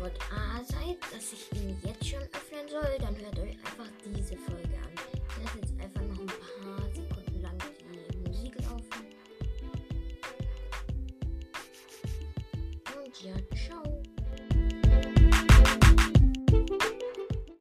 Antwort A seid, dass ich ihn jetzt schon öffnen soll, dann hört euch einfach diese Folge an. Ich lasse jetzt einfach noch ein paar Sekunden lang die Musik laufen. Und ja, ciao.